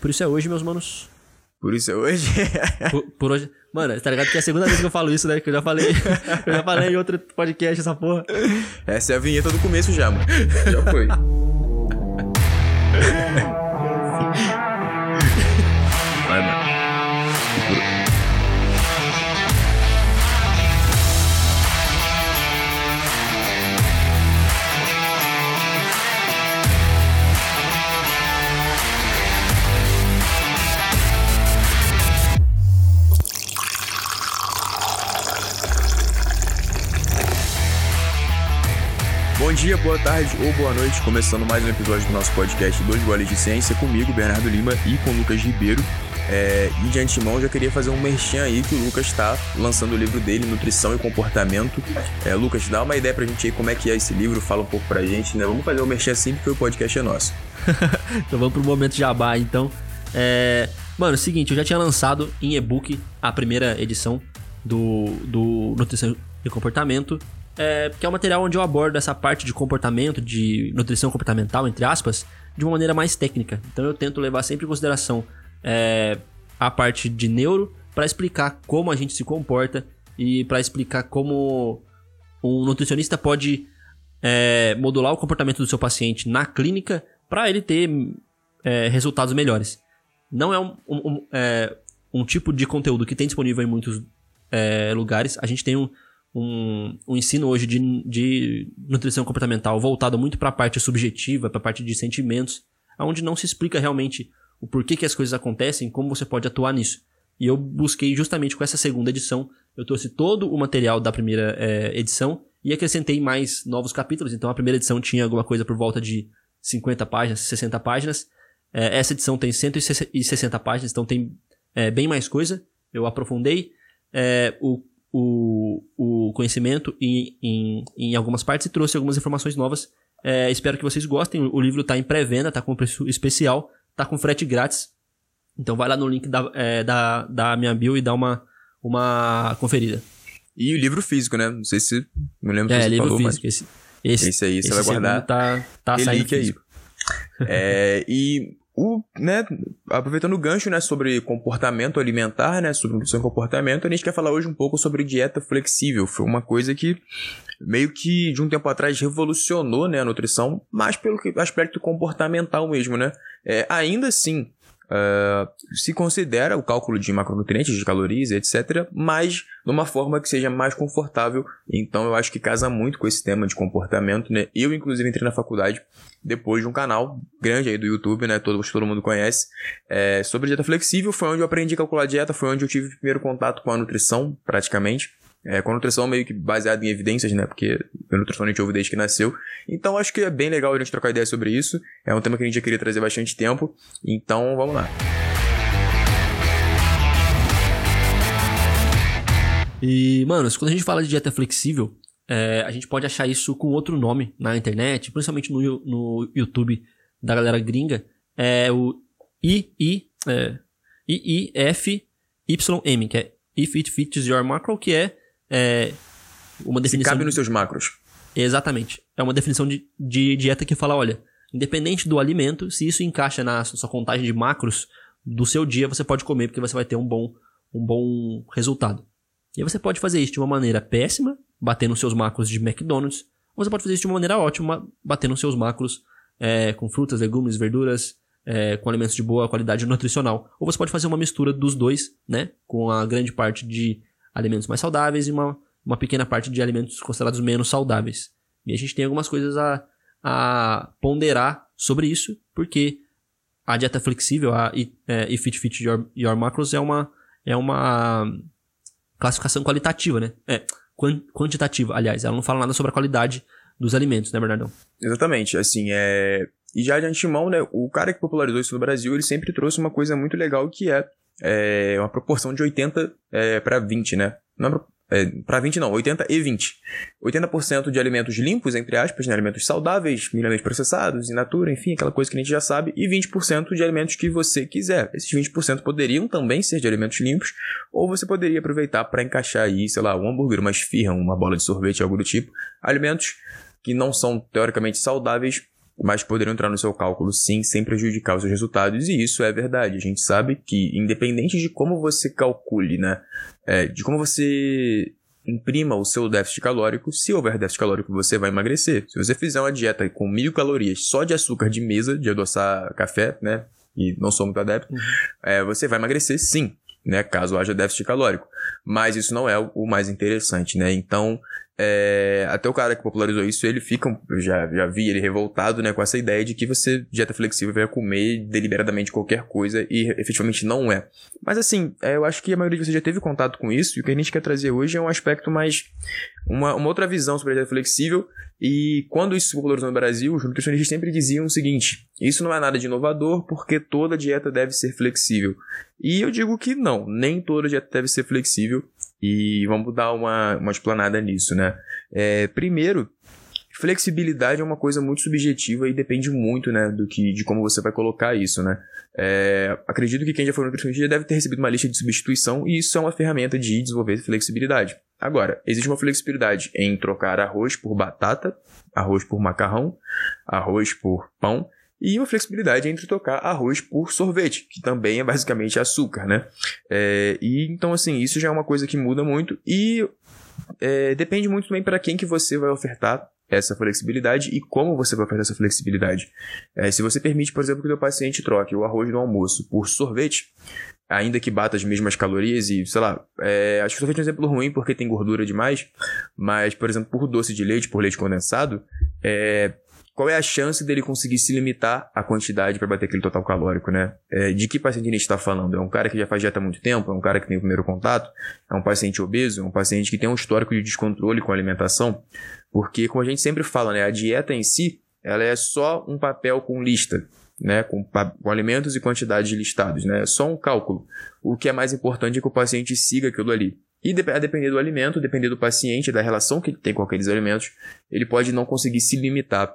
por isso é hoje, meus manos. Por isso é hoje. por, por, hoje. Mano, tá ligado que é a segunda vez que eu falo isso, né? Que eu já falei. eu já falei em outro podcast essa porra. Essa é a vinheta do começo já, mano. Já foi. Dia, boa tarde ou boa noite, começando mais um episódio do nosso podcast Dois Goles de Ciência, comigo, Bernardo Lima, e com Lucas Ribeiro. É, e de antemão, já queria fazer um merchan aí que o Lucas está lançando o livro dele, Nutrição e Comportamento. É, Lucas, dá uma ideia pra gente aí como é que é esse livro, fala um pouco pra gente, né? Vamos fazer um merchan assim porque o podcast é nosso. então vamos pro momento jabá, então. É... Mano, é o seguinte, eu já tinha lançado em e-book a primeira edição do, do Nutrição e Comportamento, é, que é um material onde eu abordo essa parte de comportamento, de nutrição comportamental, entre aspas, de uma maneira mais técnica. Então eu tento levar sempre em consideração é, a parte de neuro para explicar como a gente se comporta e para explicar como um nutricionista pode é, modular o comportamento do seu paciente na clínica para ele ter é, resultados melhores. Não é um, um, um, é, um, tipo de conteúdo que tem disponível em muitos é, lugares. A gente tem um, um, um ensino hoje de, de nutrição comportamental voltado muito para a parte subjetiva, para a parte de sentimentos, onde não se explica realmente o porquê que as coisas acontecem, como você pode atuar nisso. E eu busquei justamente com essa segunda edição, eu trouxe todo o material da primeira é, edição e acrescentei mais novos capítulos. Então a primeira edição tinha alguma coisa por volta de 50 páginas, 60 páginas. É, essa edição tem 160 páginas, então tem é, bem mais coisa. Eu aprofundei o o, o conhecimento em, em, em algumas partes e trouxe algumas informações novas. É, espero que vocês gostem. O livro está em pré-venda, está com preço especial, está com frete grátis. Então vai lá no link da, é, da, da minha bio e dá uma, uma conferida. E o livro físico, né? Não sei se me lembro é, se você livro falou, físico. Mas... Esse, esse, esse aí você vai guardar. Tá, tá saindo aí. é, e o, né, aproveitando o gancho, né, sobre comportamento alimentar, né, sobre e comportamento, a gente quer falar hoje um pouco sobre dieta flexível. Foi uma coisa que meio que de um tempo atrás revolucionou, né, a nutrição, mas pelo aspecto comportamental mesmo, né. É, ainda assim, Uh, se considera o cálculo de macronutrientes, de calorias, etc., mas de uma forma que seja mais confortável. Então eu acho que casa muito com esse tema de comportamento, né? Eu, inclusive, entrei na faculdade depois de um canal grande aí do YouTube, né? Todo, todo mundo conhece, é, sobre dieta flexível. Foi onde eu aprendi a calcular dieta, foi onde eu tive o primeiro contato com a nutrição, praticamente. É, com a nutrição meio que baseada em evidências, né? Porque a nutrição a gente ouve desde que nasceu. Então acho que é bem legal a gente trocar ideia sobre isso. É um tema que a gente já queria trazer bastante tempo. Então vamos lá. E, mano, quando a gente fala de dieta flexível, é, a gente pode achar isso com outro nome na internet, principalmente no, no YouTube da galera gringa. É o II, é, IIFYM, que é If It Fits Your Macro, que é é uma definição. Se cabe nos seus macros. Exatamente. É uma definição de, de dieta que fala: olha, independente do alimento, se isso encaixa na sua contagem de macros do seu dia, você pode comer porque você vai ter um bom, um bom resultado. E você pode fazer isso de uma maneira péssima, batendo seus macros de McDonald's, ou você pode fazer isso de uma maneira ótima, batendo seus macros é, com frutas, legumes, verduras, é, com alimentos de boa qualidade nutricional. Ou você pode fazer uma mistura dos dois, né? Com a grande parte de alimentos mais saudáveis e uma, uma pequena parte de alimentos considerados menos saudáveis. E a gente tem algumas coisas a, a ponderar sobre isso, porque a dieta flexível, a é, If Fit Fit Your, Your Macros, é uma, é uma classificação qualitativa, né? É, quantitativa, aliás. Ela não fala nada sobre a qualidade dos alimentos, né, Bernardão? Exatamente. Assim, é... E já de antemão, né, o cara que popularizou isso no Brasil, ele sempre trouxe uma coisa muito legal que é é uma proporção de 80 é, para 20, né? Não é, é para 20 não, 80 e 20. 80% de alimentos limpos, entre aspas, né? alimentos saudáveis, minimamente processados, in natura, enfim, aquela coisa que a gente já sabe, e 20% de alimentos que você quiser. Esses 20% poderiam também ser de alimentos limpos, ou você poderia aproveitar para encaixar aí, sei lá, um hambúrguer, uma esfirra, uma bola de sorvete, algo do tipo. Alimentos que não são teoricamente saudáveis, mas poderiam entrar no seu cálculo sim, sem prejudicar os seus resultados, e isso é verdade. A gente sabe que, independente de como você calcule, né, é, de como você imprima o seu déficit calórico, se houver déficit calórico, você vai emagrecer. Se você fizer uma dieta com mil calorias só de açúcar de mesa, de adoçar café, né, e não sou muito adepto, uhum. é, você vai emagrecer sim, né, caso haja déficit calórico. Mas isso não é o mais interessante, né? Então, é, até o cara que popularizou isso, ele fica, já, já vi ele revoltado, né, com essa ideia de que você, dieta flexível, vai comer deliberadamente qualquer coisa e efetivamente não é. Mas assim, é, eu acho que a maioria de vocês já teve contato com isso e o que a gente quer trazer hoje é um aspecto mais, uma, uma outra visão sobre a dieta flexível e quando isso se popularizou no Brasil, os nutricionistas sempre diziam o seguinte, isso não é nada de inovador porque toda dieta deve ser flexível. E eu digo que não, nem toda dieta deve ser flexível e vamos dar uma, uma explanada nisso, né? É, primeiro, flexibilidade é uma coisa muito subjetiva e depende muito, né, do que, de como você vai colocar isso, né? É, acredito que quem já foi nutricionista deve ter recebido uma lista de substituição e isso é uma ferramenta de desenvolver flexibilidade. Agora, existe uma flexibilidade em trocar arroz por batata, arroz por macarrão, arroz por pão e uma flexibilidade entre trocar arroz por sorvete, que também é basicamente açúcar, né? É, e então, assim, isso já é uma coisa que muda muito e é, depende muito também para quem que você vai ofertar essa flexibilidade e como você vai ofertar essa flexibilidade. É, se você permite, por exemplo, que o seu paciente troque o arroz do almoço por sorvete, ainda que bata as mesmas calorias e, sei lá, é, acho que sorvete é um exemplo ruim porque tem gordura demais, mas, por exemplo, por doce de leite, por leite condensado, é, qual é a chance dele conseguir se limitar à quantidade para bater aquele total calórico, né? É, de que paciente a gente está falando? É um cara que já faz dieta há muito tempo? É um cara que tem o primeiro contato? É um paciente obeso? É um paciente que tem um histórico de descontrole com a alimentação? Porque, como a gente sempre fala, né? A dieta em si, ela é só um papel com lista. Né, com, com alimentos e quantidades listados, né? É só um cálculo. O que é mais importante é que o paciente siga aquilo ali. E a depender do alimento, depender do paciente, da relação que ele tem com aqueles alimentos, ele pode não conseguir se limitar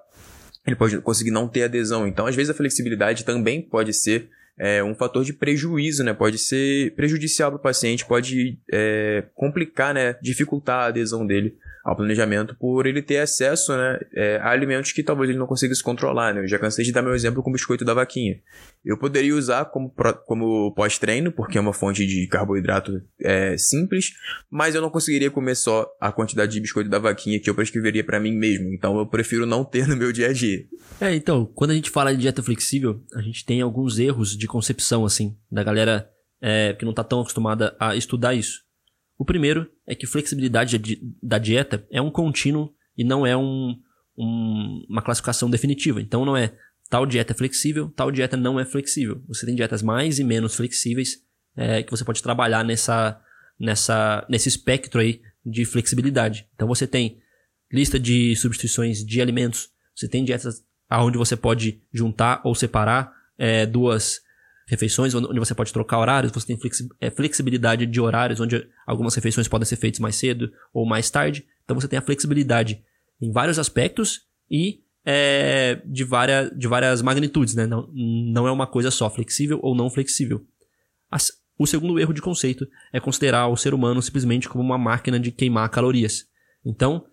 ele pode conseguir não ter adesão. Então, às vezes, a flexibilidade também pode ser é, um fator de prejuízo, né? Pode ser prejudicial para o paciente, pode é, complicar, né? Dificultar a adesão dele ao planejamento por ele ter acesso né, é, a alimentos que talvez ele não consiga se controlar. Né? Eu já cansei de dar meu exemplo com o biscoito da vaquinha. Eu poderia usar como, como pós-treino, porque é uma fonte de carboidrato é, simples, mas eu não conseguiria comer só a quantidade de biscoito da vaquinha que eu prescreveria para mim mesmo. Então eu prefiro não ter no meu dia a dia. É, então, quando a gente fala de dieta flexível, a gente tem alguns erros de concepção, assim, da galera é, que não está tão acostumada a estudar isso. O primeiro é que flexibilidade da dieta é um contínuo e não é um, um, uma classificação definitiva. Então não é tal dieta é flexível, tal dieta não é flexível. Você tem dietas mais e menos flexíveis é, que você pode trabalhar nessa, nessa, nesse espectro aí de flexibilidade. Então você tem lista de substituições de alimentos, você tem dietas onde você pode juntar ou separar é, duas refeições, onde você pode trocar horários, você tem é, flexibilidade de horários, onde algumas refeições podem ser feitas mais cedo ou mais tarde. Então você tem a flexibilidade em vários aspectos e é, de, várias, de várias magnitudes, né? Não, não é uma coisa só, flexível ou não flexível. As, o segundo erro de conceito é considerar o ser humano simplesmente como uma máquina de queimar calorias. Então,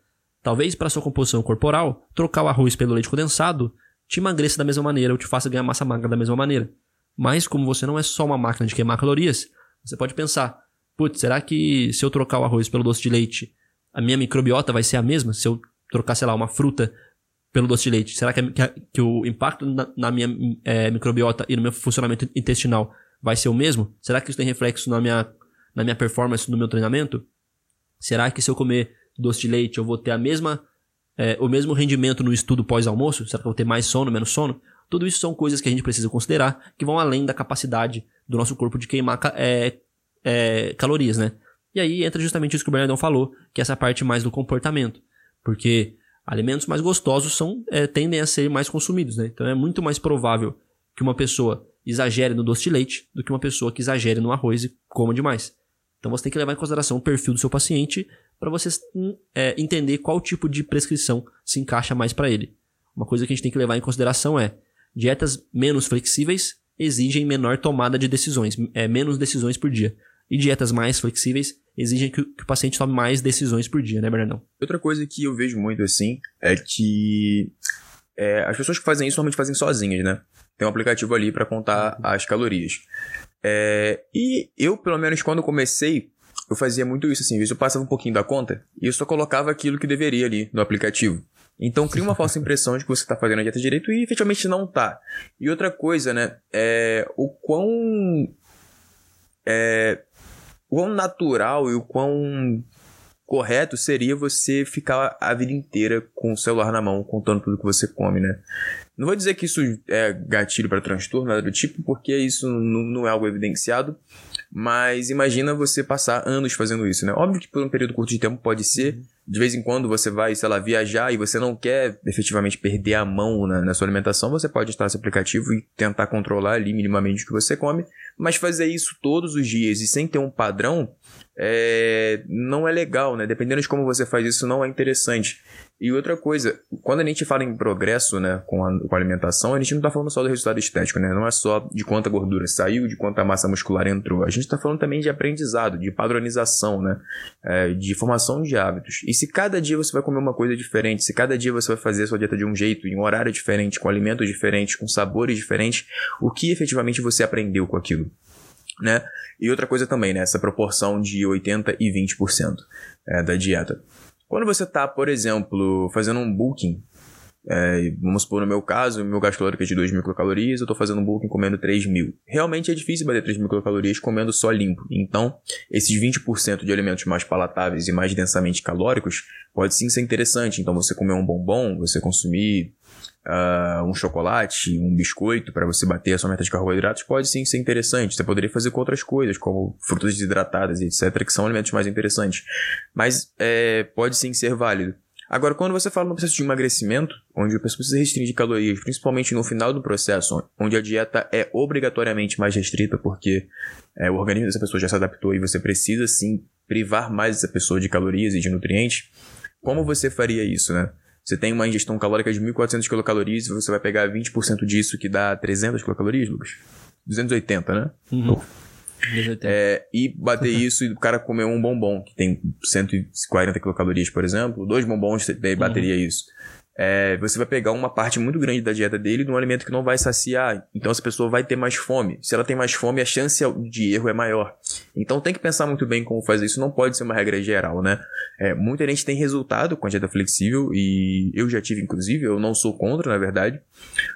talvez para sua composição corporal, trocar o arroz pelo leite condensado te emagreça da mesma maneira ou te faça ganhar massa magra da mesma maneira. Mas como você não é só uma máquina de queimar calorias, você pode pensar, putz, será que se eu trocar o arroz pelo doce de leite, a minha microbiota vai ser a mesma? Se eu trocar, sei lá, uma fruta pelo doce de leite, será que, que, que o impacto na, na minha é, microbiota e no meu funcionamento intestinal vai ser o mesmo? Será que isso tem reflexo na minha, na minha performance, no meu treinamento? Será que se eu comer doce de leite eu vou ter a mesma, é, o mesmo rendimento no estudo pós-almoço? Será que eu vou ter mais sono, menos sono? Tudo isso são coisas que a gente precisa considerar que vão além da capacidade do nosso corpo de queimar é, é, calorias, né? E aí entra justamente isso que o Bernardão falou, que é essa parte mais do comportamento. Porque alimentos mais gostosos são, é, tendem a ser mais consumidos, né? Então é muito mais provável que uma pessoa exagere no doce de leite do que uma pessoa que exagere no arroz e coma demais. Então você tem que levar em consideração o perfil do seu paciente para você hum, é, entender qual tipo de prescrição se encaixa mais para ele. Uma coisa que a gente tem que levar em consideração é Dietas menos flexíveis exigem menor tomada de decisões, é, menos decisões por dia. E dietas mais flexíveis exigem que, que o paciente tome mais decisões por dia, né, Bernardão? Outra coisa que eu vejo muito assim é que É, as pessoas que fazem isso normalmente fazem sozinhas, né? Tem um aplicativo ali para contar as calorias. É, e eu, pelo menos, quando comecei, eu fazia muito isso, assim, eu passava um pouquinho da conta e eu só colocava aquilo que deveria ali no aplicativo. Então cria uma falsa impressão de que você está fazendo a dieta direito e efetivamente não tá. E outra coisa, né, é o quão é, o quão natural e o quão correto seria você ficar a vida inteira com o celular na mão, contando tudo que você come, né? Não vou dizer que isso é gatilho para transtorno, nada do tipo, porque isso não é algo evidenciado, mas imagina você passar anos fazendo isso, né? Óbvio que por um período curto de tempo pode ser. De vez em quando você vai, sei lá, viajar e você não quer efetivamente perder a mão na, na sua alimentação, você pode instalar esse aplicativo e tentar controlar ali minimamente o que você come. Mas fazer isso todos os dias e sem ter um padrão é, não é legal, né? Dependendo de como você faz isso, não é interessante. E outra coisa, quando a gente fala em progresso, né, com a, com a alimentação, a gente não está falando só do resultado estético, né? Não é só de quanta gordura saiu, de quanta massa muscular entrou. A gente está falando também de aprendizado, de padronização, né? É, de formação de hábitos. E se cada dia você vai comer uma coisa diferente, se cada dia você vai fazer a sua dieta de um jeito, em um horário diferente, com alimentos diferentes, com sabores diferentes, o que efetivamente você aprendeu com aquilo? Né? E outra coisa também, né? Essa proporção de 80% e 20% é, da dieta. Quando você está, por exemplo, fazendo um booking, é, vamos supor no meu caso, meu gasto calórico é de 2 mil eu estou fazendo um booking comendo 3 mil. Realmente é difícil bater 3 mil comendo só limpo. Então, esses 20% de alimentos mais palatáveis e mais densamente calóricos pode sim ser interessante. Então, você comer um bombom, você consumir uh, um chocolate, um biscoito para você bater a sua meta de carboidratos pode sim ser interessante. Você poderia fazer com outras coisas, como frutas desidratadas e etc., que são alimentos mais interessantes. Mas é, pode sim ser válido. Agora, quando você fala no processo de emagrecimento, onde a pessoa precisa restringir calorias, principalmente no final do processo, onde a dieta é obrigatoriamente mais restrita, porque é, o organismo dessa pessoa já se adaptou e você precisa sim privar mais essa pessoa de calorias e de nutrientes, como você faria isso, né? Você tem uma ingestão calórica de 1.400 quilocalorias e você vai pegar 20% disso, que dá 300 quilocalorias, Lucas? 280, né? Uhum. É, e bater isso e o cara comer um bombom, que tem 140 quilocalorias, por exemplo, dois bombons bateria uhum. isso é, você vai pegar uma parte muito grande da dieta dele de um alimento que não vai saciar. Então essa pessoa vai ter mais fome. Se ela tem mais fome, a chance de erro é maior. Então tem que pensar muito bem como fazer isso. Não pode ser uma regra geral, né? É, muita gente tem resultado com a dieta flexível e eu já tive, inclusive. Eu não sou contra, na verdade.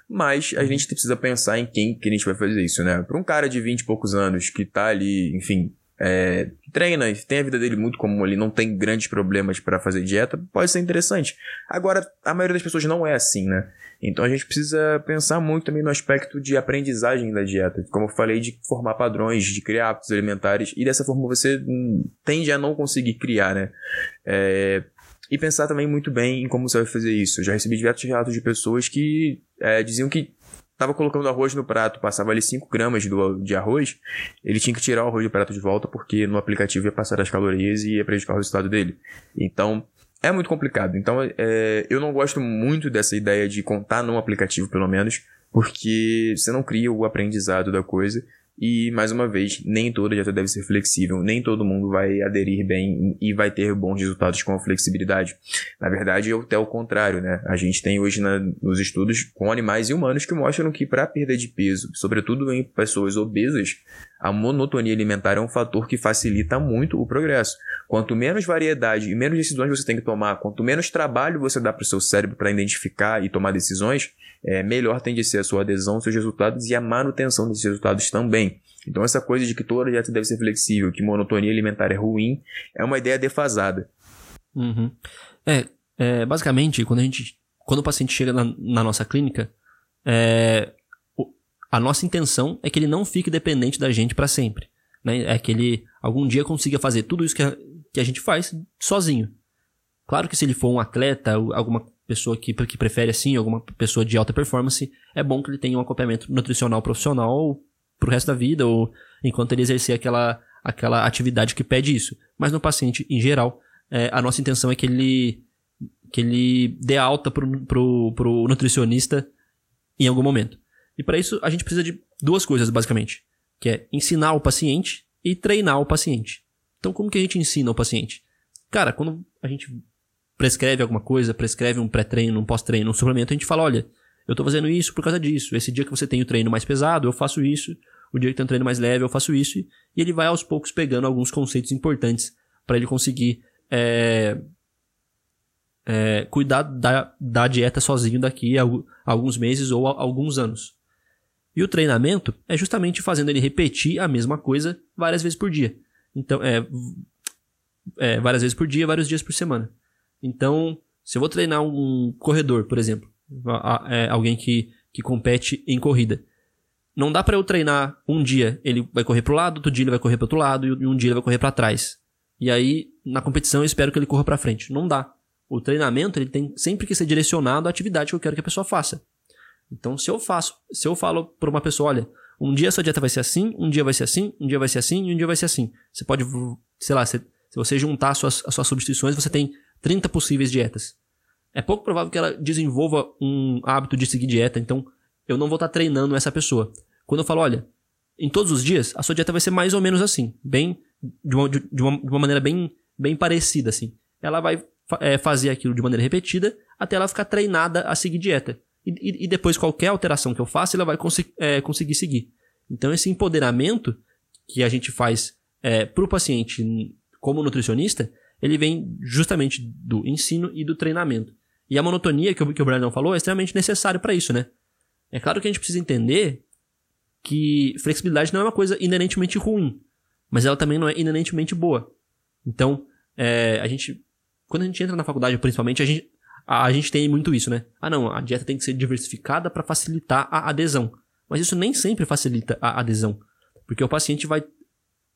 Mas a gente precisa pensar em quem que a gente vai fazer isso, né? Para um cara de 20 e poucos anos que tá ali, enfim, é, treina, tem a vida dele muito comum ele não tem grandes problemas para fazer dieta, pode ser interessante. Agora, a maioria das pessoas não é assim, né? Então a gente precisa pensar muito também no aspecto de aprendizagem da dieta. Como eu falei, de formar padrões, de criar hábitos alimentares, e dessa forma você hum, tende a não conseguir criar, né? É, e pensar também muito bem em como você vai fazer isso. Eu já recebi diversos relatos de pessoas que é, diziam que tava colocando arroz no prato, passava ali 5 gramas do, de arroz, ele tinha que tirar o arroz do prato de volta porque no aplicativo ia passar as calorias e ia prejudicar o resultado dele. Então, é muito complicado. Então, é, eu não gosto muito dessa ideia de contar no aplicativo, pelo menos, porque você não cria o aprendizado da coisa e, mais uma vez, nem toda dieta deve ser flexível, nem todo mundo vai aderir bem e vai ter bons resultados com a flexibilidade. Na verdade, é até o contrário, né? A gente tem hoje na, nos estudos com animais e humanos que mostram que para perda de peso, sobretudo em pessoas obesas, a monotonia alimentar é um fator que facilita muito o progresso. Quanto menos variedade e menos decisões você tem que tomar, quanto menos trabalho você dá para o seu cérebro para identificar e tomar decisões, é, melhor tende a ser a sua adesão, seus resultados e a manutenção desses resultados também. Então essa coisa de que toda dieta deve ser flexível, que monotonia alimentar é ruim, é uma ideia defasada. Uhum. É, é, basicamente, quando a gente, quando o paciente chega na, na nossa clínica, é, a nossa intenção é que ele não fique dependente da gente para sempre. Né? É que ele algum dia consiga fazer tudo isso que a, que a gente faz sozinho. Claro que se ele for um atleta, alguma pessoa que, que prefere assim, alguma pessoa de alta performance, é bom que ele tenha um acompanhamento nutricional profissional pro resto da vida ou enquanto ele exercer aquela, aquela atividade que pede isso. Mas no paciente, em geral, é, a nossa intenção é que ele, que ele dê alta pro, pro, pro nutricionista em algum momento. E para isso a gente precisa de duas coisas, basicamente. Que é ensinar o paciente e treinar o paciente. Então como que a gente ensina o paciente? Cara, quando a gente prescreve alguma coisa, prescreve um pré-treino, um pós-treino, um suplemento, a gente fala, olha, eu tô fazendo isso por causa disso. Esse dia que você tem o treino mais pesado, eu faço isso. O dia que tem um treino mais leve, eu faço isso. E ele vai aos poucos pegando alguns conceitos importantes para ele conseguir é, é, cuidar da, da dieta sozinho daqui a, alguns meses ou a alguns anos. E o treinamento é justamente fazendo ele repetir a mesma coisa várias vezes por dia. Então, é, é, várias vezes por dia, vários dias por semana. Então, se eu vou treinar um corredor, por exemplo, é, alguém que, que compete em corrida, não dá para eu treinar um dia ele vai correr pro lado, outro dia ele vai correr pro outro lado e um dia ele vai correr para trás. E aí, na competição, eu espero que ele corra para frente. Não dá. O treinamento ele tem sempre que ser direcionado à atividade que eu quero que a pessoa faça. Então, se eu faço, se eu falo para uma pessoa, olha, um dia sua dieta vai ser assim, um dia vai ser assim, um dia vai ser assim e um dia vai ser assim. Você pode, sei lá, se, se você juntar as suas, as suas substituições, você tem 30 possíveis dietas. É pouco provável que ela desenvolva um hábito de seguir dieta, então eu não vou estar treinando essa pessoa. Quando eu falo, olha, em todos os dias, a sua dieta vai ser mais ou menos assim, bem de uma, de uma, de uma maneira bem, bem parecida, assim. Ela vai é, fazer aquilo de maneira repetida até ela ficar treinada a seguir dieta. E, e, depois qualquer alteração que eu faça, ela vai é, conseguir seguir. Então esse empoderamento que a gente faz é, para o paciente como nutricionista, ele vem justamente do ensino e do treinamento. E a monotonia que o, que o Brandon falou é extremamente necessário para isso, né? É claro que a gente precisa entender que flexibilidade não é uma coisa inerentemente ruim, mas ela também não é inerentemente boa. Então, é, a gente quando a gente entra na faculdade, principalmente, a gente, a, gente tem muito isso, né? Ah, não, a dieta tem que ser diversificada para facilitar a adesão. Mas isso nem sempre facilita a adesão. Porque o paciente vai.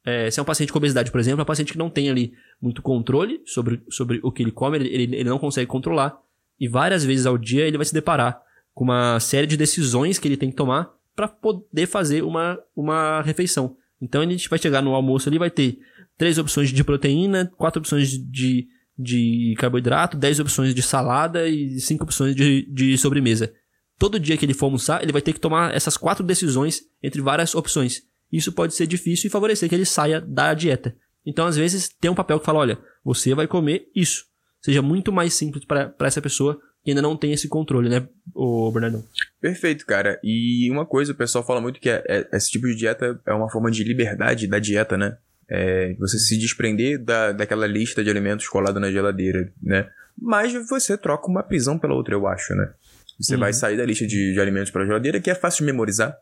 É, se é um paciente com obesidade, por exemplo, é um paciente que não tem ali muito controle sobre, sobre o que ele come, ele, ele, ele não consegue controlar. E várias vezes ao dia ele vai se deparar com uma série de decisões que ele tem que tomar para poder fazer uma, uma refeição. Então gente vai chegar no almoço ali vai ter três opções de proteína, quatro opções de de carboidrato, 10 opções de salada e 5 opções de, de sobremesa. Todo dia que ele for almoçar, ele vai ter que tomar essas quatro decisões entre várias opções. Isso pode ser difícil e favorecer que ele saia da dieta. Então, às vezes, tem um papel que fala: olha, você vai comer isso. Seja muito mais simples para essa pessoa que ainda não tem esse controle, né, o Bernardão? Perfeito, cara. E uma coisa, o pessoal fala muito que é, é, esse tipo de dieta é uma forma de liberdade da dieta, né? É, você se desprender da, daquela lista de alimentos colada na geladeira, né? Mas você troca uma prisão pela outra, eu acho, né? Você uhum. vai sair da lista de, de alimentos para geladeira, que é fácil de memorizar,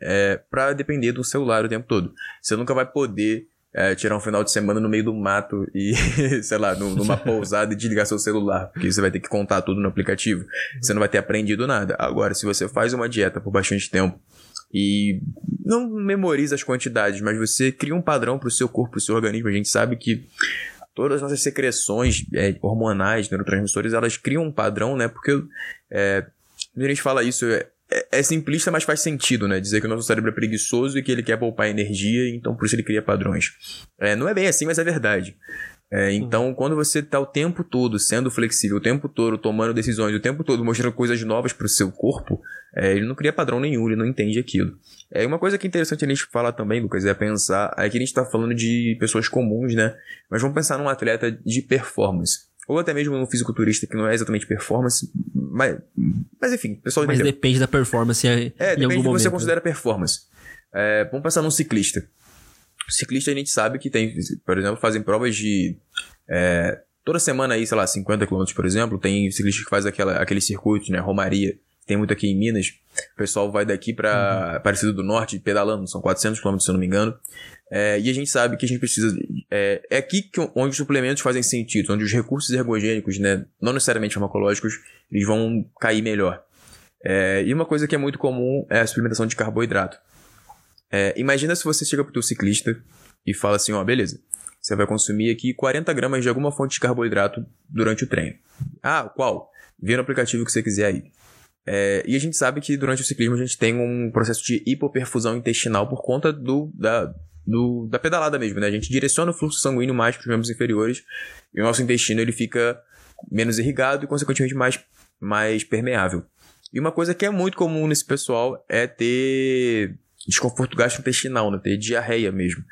é, para depender do celular o tempo todo. Você nunca vai poder é, tirar um final de semana no meio do mato e, sei lá, numa pousada e desligar seu celular, porque você vai ter que contar tudo no aplicativo. Você não vai ter aprendido nada. Agora, se você faz uma dieta por bastante tempo e não memoriza as quantidades, mas você cria um padrão para o seu corpo, para o seu organismo. A gente sabe que todas as nossas secreções é, hormonais, neurotransmissores, elas criam um padrão, né? Porque é, a gente fala isso, é, é, simplista, mas faz sentido, né? Dizer que o nosso cérebro é preguiçoso e que ele quer poupar energia, então por isso ele cria padrões. É, não é bem assim, mas é verdade. É, então, uhum. quando você está o tempo todo sendo flexível, o tempo todo tomando decisões, o tempo todo mostrando coisas novas para o seu corpo, é, ele não cria padrão nenhum, ele não entende aquilo. É uma coisa que é interessante a gente falar também, Lucas, é pensar. Aqui a gente está falando de pessoas comuns, né? Mas vamos pensar num atleta de performance. Ou até mesmo num fisiculturista que não é exatamente performance, mas, mas enfim, pessoal Mas entendeu. depende da performance. É, depende do que você considera performance. É, vamos pensar num ciclista. Ciclista a gente sabe que tem, por exemplo, fazem provas de. É, toda semana aí, sei lá, 50 km, por exemplo, tem ciclista que faz aquela, aquele circuito, né? Romaria. Tem muito aqui em Minas. O pessoal vai daqui para uhum. Aparecida do Norte pedalando, são 400 km, se eu não me engano. É, e a gente sabe que a gente precisa. É, é aqui que, onde os suplementos fazem sentido, onde os recursos ergogênicos, né, não necessariamente farmacológicos, eles vão cair melhor. É, e uma coisa que é muito comum é a suplementação de carboidrato. É, imagina se você chega pro teu ciclista e fala assim, ó, beleza, você vai consumir aqui 40 gramas de alguma fonte de carboidrato durante o treino. Ah, qual? Vê no aplicativo que você quiser aí. É, e a gente sabe que durante o ciclismo a gente tem um processo de hipoperfusão intestinal por conta do, da, do, da pedalada mesmo, né? A gente direciona o fluxo sanguíneo mais para os membros inferiores e o nosso intestino ele fica menos irrigado e consequentemente mais, mais permeável. E uma coisa que é muito comum nesse pessoal é ter desconforto gastrointestinal, né? Ter diarreia mesmo.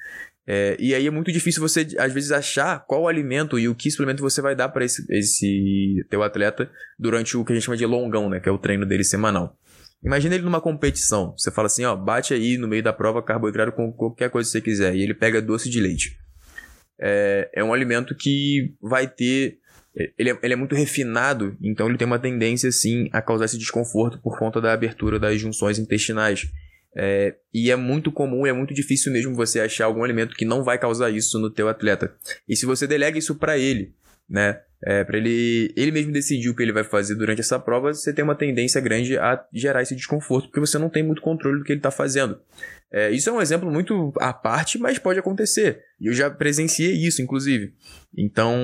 É, e aí é muito difícil você, às vezes, achar qual alimento e o que suplemento você vai dar para esse, esse teu atleta durante o que a gente chama de longão, né? Que é o treino dele semanal. Imagina ele numa competição. Você fala assim, ó, bate aí no meio da prova carboidrato com qualquer coisa que você quiser. E ele pega doce de leite. É, é um alimento que vai ter. Ele é, ele é muito refinado, então ele tem uma tendência, sim, a causar esse desconforto por conta da abertura das junções intestinais. É, e é muito comum, é muito difícil mesmo você achar algum alimento que não vai causar isso no teu atleta. E se você delega isso para ele, né, é, para ele ele mesmo decidir o que ele vai fazer durante essa prova, você tem uma tendência grande a gerar esse desconforto, porque você não tem muito controle do que ele está fazendo. É, isso é um exemplo muito à parte, mas pode acontecer. E eu já presenciei isso, inclusive. Então,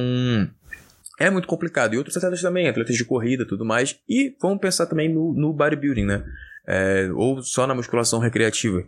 é muito complicado. E outros atletas também, atletas de corrida tudo mais. E vamos pensar também no, no bodybuilding, né? É, ou só na musculação recreativa.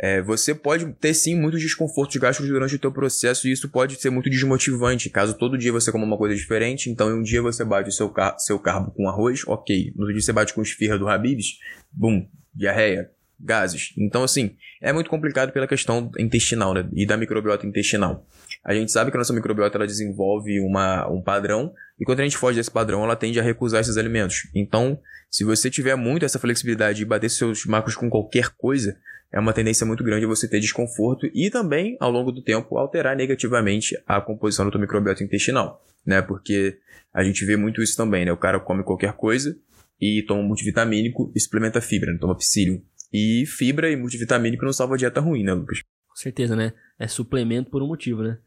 É, você pode ter sim muitos desconfortos gastos durante o teu processo e isso pode ser muito desmotivante. Caso todo dia você coma uma coisa diferente, então um dia você bate o seu, car seu carbo com arroz, ok. No outro dia você bate com esfirra do Habibs, bum, diarreia, gases. Então, assim, é muito complicado pela questão intestinal né, e da microbiota intestinal. A gente sabe que a nossa microbiota ela desenvolve uma, um padrão e quando a gente foge desse padrão, ela tende a recusar esses alimentos. Então, se você tiver muito essa flexibilidade de bater seus macros com qualquer coisa, é uma tendência muito grande você ter desconforto e também, ao longo do tempo, alterar negativamente a composição do teu microbiota intestinal, né? Porque a gente vê muito isso também, né? O cara come qualquer coisa e toma multivitamínico e suplementa fibra, né? toma psyllium. E fibra e multivitamínico não salva dieta ruim, né, Lucas? Com certeza, né? É suplemento por um motivo, né?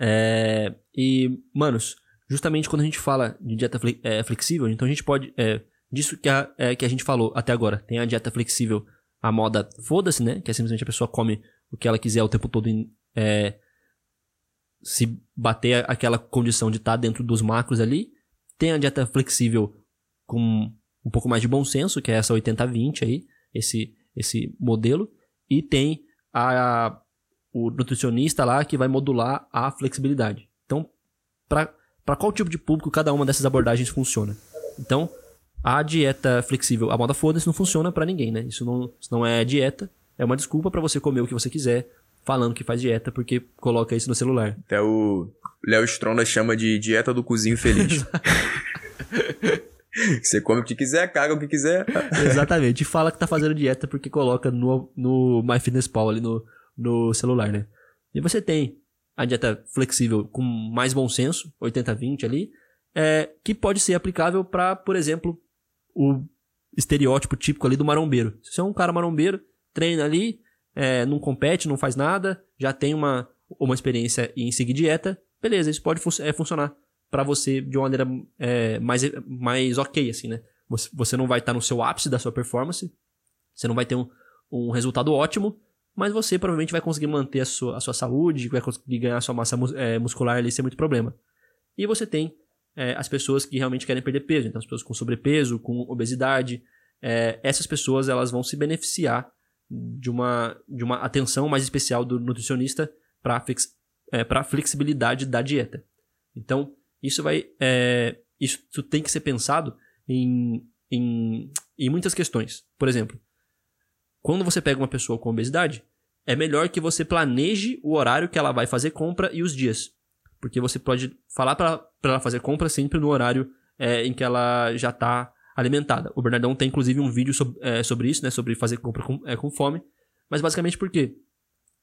É... E, manos, justamente quando a gente fala de dieta é, flexível, então a gente pode é, disso que a, é, que a gente falou até agora. Tem a dieta flexível, a moda foda-se, né? Que é simplesmente a pessoa come o que ela quiser o tempo todo em, é, se bater aquela condição de estar tá dentro dos macros ali. Tem a dieta flexível com um pouco mais de bom senso, que é essa 80-20 aí, esse, esse modelo. E tem a, a, o nutricionista lá que vai modular a flexibilidade. Então, para qual tipo de público cada uma dessas abordagens funciona? Então, a dieta flexível, a moda foda-se, não funciona para ninguém, né? Isso não, isso não é dieta, é uma desculpa para você comer o que você quiser, falando que faz dieta, porque coloca isso no celular. Até o Léo Stronda chama de dieta do cozinho feliz. você come o que quiser, caga o que quiser. Exatamente. E fala que tá fazendo dieta porque coloca no, no MyFitnessPal ali no, no celular, né? E você tem a dieta flexível com mais bom senso, 80-20 ali, é, que pode ser aplicável para, por exemplo, o estereótipo típico ali do marombeiro. Se você é um cara marombeiro, treina ali, é, não compete, não faz nada, já tem uma, uma experiência em seguir dieta, beleza, isso pode fun é, funcionar para você de uma maneira é, mais, mais ok, assim, né? Você, você não vai estar tá no seu ápice da sua performance, você não vai ter um, um resultado ótimo, mas você provavelmente vai conseguir manter a sua, a sua saúde, vai conseguir ganhar a sua massa é, muscular ali sem muito problema. E você tem é, as pessoas que realmente querem perder peso. Então, as pessoas com sobrepeso, com obesidade, é, essas pessoas elas vão se beneficiar de uma, de uma atenção mais especial do nutricionista para é, a flexibilidade da dieta. Então, isso vai. É, isso tem que ser pensado em, em, em muitas questões. Por exemplo, quando você pega uma pessoa com obesidade, é melhor que você planeje o horário que ela vai fazer compra e os dias. Porque você pode falar para ela fazer compra sempre no horário é, em que ela já está alimentada. O Bernardão tem inclusive um vídeo sobre, é, sobre isso, né? Sobre fazer compra com, é, com fome. Mas basicamente por quê?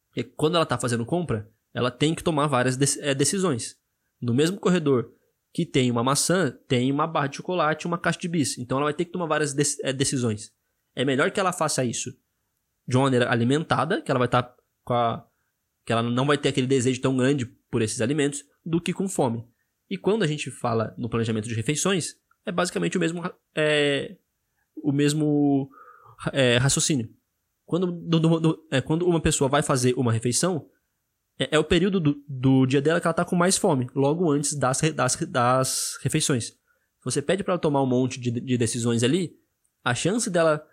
Porque quando ela está fazendo compra, ela tem que tomar várias de é, decisões. No mesmo corredor que tem uma maçã, tem uma barra de chocolate e uma caixa de bis. Então ela vai ter que tomar várias de é, decisões. É melhor que ela faça isso de uma maneira alimentada, que ela vai estar tá com a. que ela não vai ter aquele desejo tão grande por esses alimentos do que com fome. E quando a gente fala no planejamento de refeições, é basicamente o mesmo, é, o mesmo é, raciocínio. Quando, do, do, do, é, quando uma pessoa vai fazer uma refeição, é, é o período do, do, dia dela que ela está com mais fome, logo antes das, das, das refeições. Você pede para ela tomar um monte de, de decisões ali, a chance dela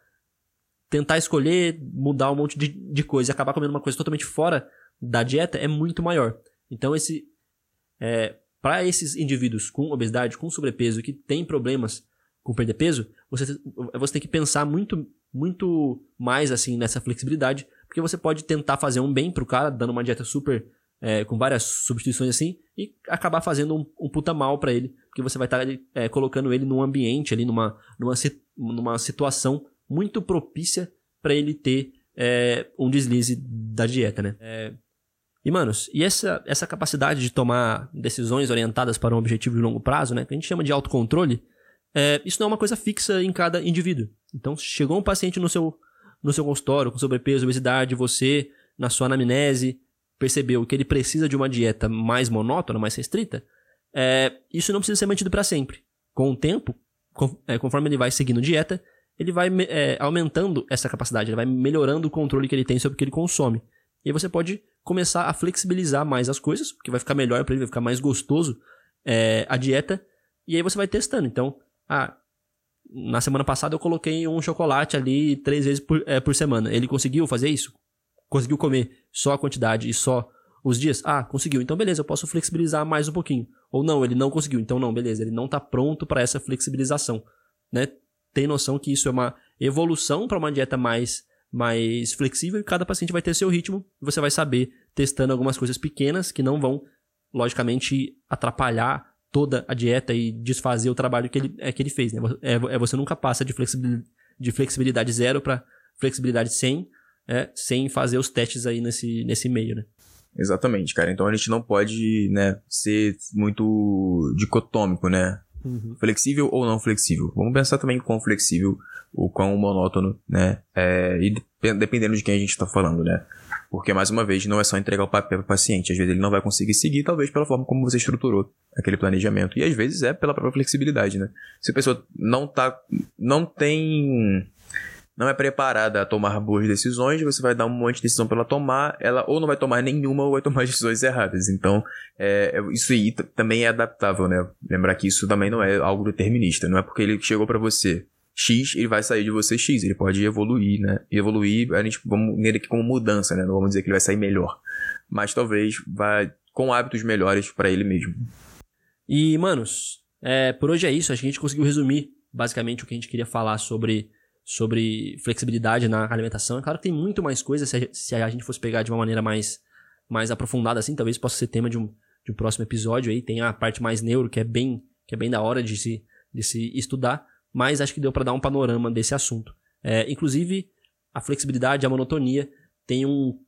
tentar escolher, mudar um monte de, de coisa e acabar comendo uma coisa totalmente fora da dieta é muito maior. Então, esse é, para esses indivíduos com obesidade, com sobrepeso, que têm problemas com perder peso, você, você tem que pensar muito, muito mais assim nessa flexibilidade, porque você pode tentar fazer um bem pro cara, dando uma dieta super é, com várias substituições assim, e acabar fazendo um, um puta mal para ele, porque você vai estar tá, é, colocando ele num ambiente ali, numa, numa, numa situação muito propícia para ele ter é, um deslize da dieta, né? É, e, manos, e essa, essa capacidade de tomar decisões orientadas para um objetivo de longo prazo, né? Que a gente chama de autocontrole, é, isso não é uma coisa fixa em cada indivíduo. Então, chegou um paciente no seu, no seu consultório com sobrepeso, obesidade, você, na sua anamnese, percebeu que ele precisa de uma dieta mais monótona, mais restrita, é, isso não precisa ser mantido para sempre. Com o tempo, com, é, conforme ele vai seguindo dieta, ele vai é, aumentando essa capacidade, ele vai melhorando o controle que ele tem sobre o que ele consome. E aí você pode começar a flexibilizar mais as coisas, porque vai ficar melhor para ele, vai ficar mais gostoso é, a dieta. E aí você vai testando. Então, ah, na semana passada eu coloquei um chocolate ali três vezes por, é, por semana. Ele conseguiu fazer isso? Conseguiu comer só a quantidade e só os dias? Ah, conseguiu. Então, beleza, eu posso flexibilizar mais um pouquinho. Ou não, ele não conseguiu. Então, não, beleza, ele não está pronto para essa flexibilização. Né? Tem noção que isso é uma evolução para uma dieta mais mais flexível e cada paciente vai ter seu ritmo você vai saber testando algumas coisas pequenas que não vão, logicamente, atrapalhar toda a dieta e desfazer o trabalho que ele, é, que ele fez. Né? É, é você nunca passa de flexibilidade, de flexibilidade zero para flexibilidade 100, é, sem fazer os testes aí nesse, nesse meio, né? Exatamente, cara. Então a gente não pode, né, ser muito dicotômico, né? Uhum. Flexível ou não flexível. Vamos pensar também quão flexível ou quão monótono, né? É, e dependendo de quem a gente está falando, né? Porque, mais uma vez, não é só entregar o papel para o paciente. Às vezes ele não vai conseguir seguir, talvez pela forma como você estruturou aquele planejamento. E às vezes é pela própria flexibilidade, né? Se a pessoa não tá. não tem não é preparada a tomar boas decisões, você vai dar um monte de decisão para ela tomar, ela ou não vai tomar nenhuma ou vai tomar decisões erradas. Então, é, é isso aí também é adaptável, né? Lembrar que isso também não é algo determinista. Não é porque ele chegou para você X, ele vai sair de você X. Ele pode evoluir, né? E evoluir, a gente vamos nele aqui como mudança, né? Não vamos dizer que ele vai sair melhor. Mas talvez vá com hábitos melhores para ele mesmo. E, manos, é, por hoje é isso. Acho que a gente conseguiu resumir basicamente o que a gente queria falar sobre sobre flexibilidade na alimentação. É claro que tem muito mais coisa, se a, se a gente fosse pegar de uma maneira mais, mais aprofundada assim, talvez possa ser tema de um, de um próximo episódio aí. Tem a parte mais neuro, que é bem, que é bem da hora de se, de se estudar, mas acho que deu para dar um panorama desse assunto. É, inclusive, a flexibilidade, a monotonia, tem um,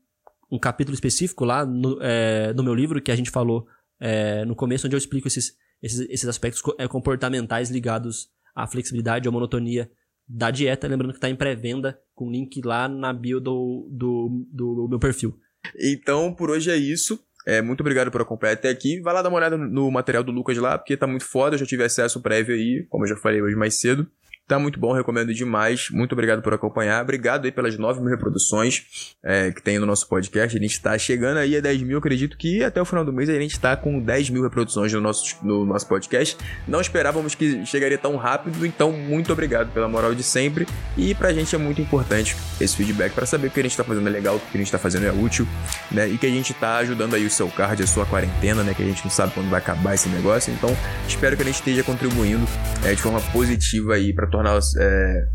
um capítulo específico lá no, é, no meu livro que a gente falou é, no começo, onde eu explico esses, esses, esses aspectos é, comportamentais ligados à flexibilidade, à monotonia da dieta. Lembrando que está em pré-venda com link lá na bio do, do, do meu perfil. Então, por hoje é isso. É, muito obrigado por acompanhar até aqui. Vai lá dar uma olhada no material do Lucas lá, porque tá muito foda. Eu já tive acesso prévio aí, como eu já falei hoje mais cedo. Tá muito bom, recomendo demais. Muito obrigado por acompanhar. Obrigado aí pelas 9 mil reproduções é, que tem no nosso podcast. A gente tá chegando aí a 10 mil. Acredito que até o final do mês a gente tá com 10 mil reproduções no nosso, no nosso podcast. Não esperávamos que chegaria tão rápido, então muito obrigado pela moral de sempre. E pra gente é muito importante esse feedback para saber o que a gente tá fazendo é legal, o que a gente tá fazendo é útil, né? E que a gente tá ajudando aí o seu card, a sua quarentena, né? Que a gente não sabe quando vai acabar esse negócio. Então, espero que a gente esteja contribuindo é, de forma positiva aí para tornar é,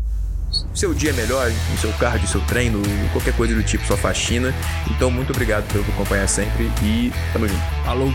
seu dia melhor, o seu cardio, seu treino, qualquer coisa do tipo, sua faxina. Então, muito obrigado pelo acompanhar sempre e tamo junto. Falou!